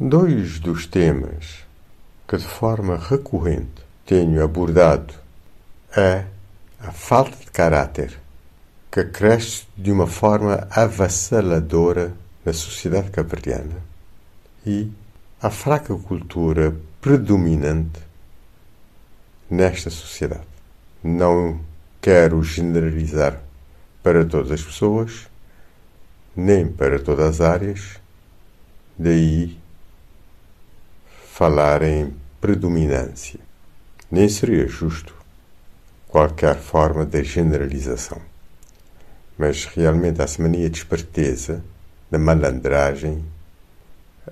Dois dos temas que de forma recorrente tenho abordado é a falta de caráter que cresce de uma forma avassaladora na sociedade cabo-verdiana e a fraca cultura predominante nesta sociedade. Não quero generalizar para todas as pessoas, nem para todas as áreas, daí falar em predominância. Nem seria justo qualquer forma de generalização. Mas realmente essa mania de esperteza, da malandragem,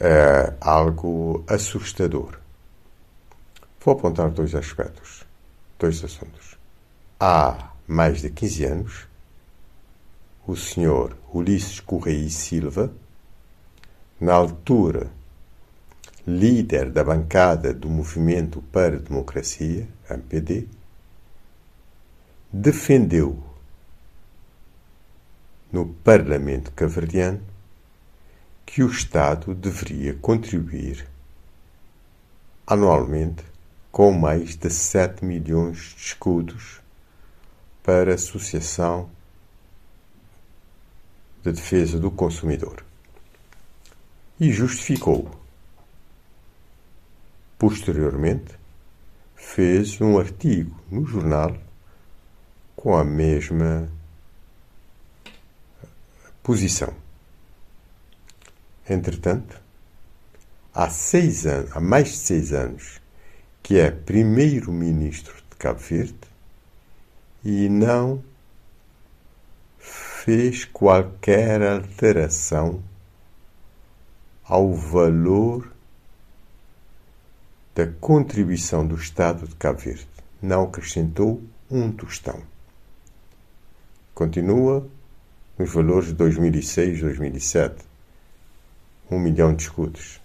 é algo assustador. Vou apontar dois aspectos, dois assuntos. Há mais de 15 anos, o senhor Ulisses Correia e Silva, na altura líder da bancada do Movimento para a Democracia, MPD, defendeu no Parlamento Caverdiano que o Estado deveria contribuir anualmente com mais de 7 milhões de escudos para a Associação de Defesa do Consumidor. E justificou. Posteriormente, fez um artigo no jornal com a mesma posição. Entretanto, há seis anos, há mais de seis anos, que é primeiro-ministro de Cabo Verde e não fez qualquer alteração ao valor da contribuição do Estado de Cabo Verde. Não acrescentou um tostão. Continua nos valores de 2006, 2007. Um milhão de escudos.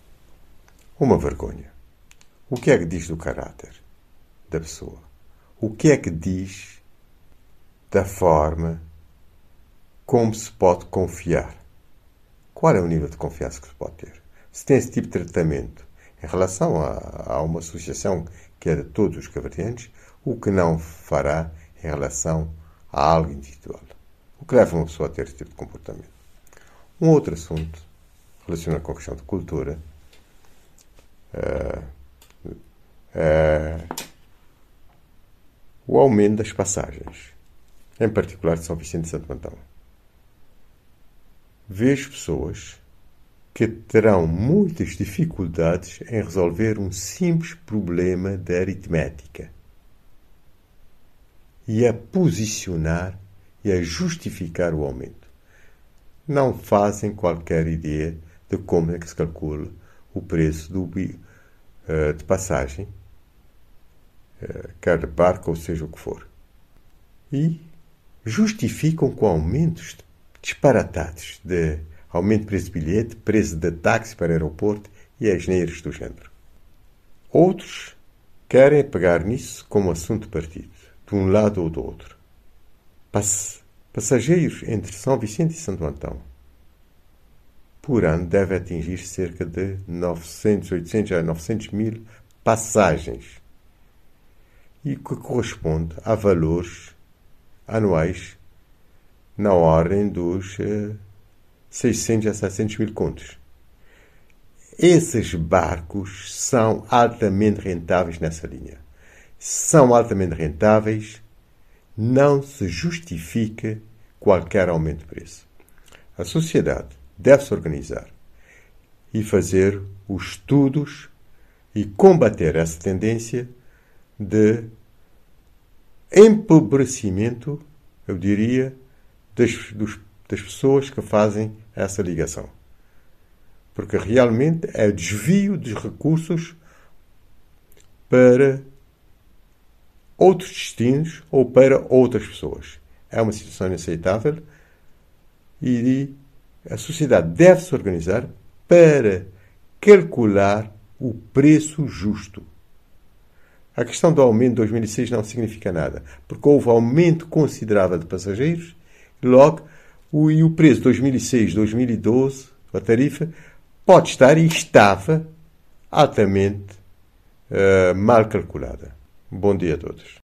Uma vergonha. O que é que diz do caráter da pessoa? O que é que diz da forma como se pode confiar? Qual é o nível de confiança que se pode ter? Se tem esse tipo de tratamento em relação a, uma associação que é de todos os caverdianos, o que não fará em relação a algo individual. O que leva uma pessoa a ter esse tipo de comportamento. Um outro assunto relacionado com a questão de cultura é, é o aumento das passagens, em particular de São Vicente de Santo Antão. Vejo pessoas que terão muitas dificuldades em resolver um simples problema de aritmética e a posicionar e a justificar o aumento. Não fazem qualquer ideia de como é que se calcula o preço do, uh, de passagem, quer de barco ou seja o que for. E justificam com aumentos disparatados de aumento de preço de bilhete, preço de táxi para aeroporto e asneiras do género. Outros querem pegar nisso como assunto partido, de um lado ou do outro. Pass passageiros entre São Vicente e Santo Antão por ano deve atingir cerca de 900, 800 a 900 mil passagens e que corresponde a valores anuais na ordem dos eh, 600 a 700 mil contos. Esses barcos são altamente rentáveis nessa linha. São altamente rentáveis, não se justifica qualquer aumento de preço. A sociedade deve se organizar e fazer os estudos e combater essa tendência de empobrecimento, eu diria, das, dos das pessoas que fazem essa ligação. Porque realmente é desvio de recursos para outros destinos ou para outras pessoas. É uma situação inaceitável e a sociedade deve se organizar para calcular o preço justo. A questão do aumento de 2006 não significa nada, porque houve aumento considerável de passageiros, logo o, e o preço 2006-2012, a tarifa, pode estar e estava altamente uh, mal calculada. Bom dia a todos.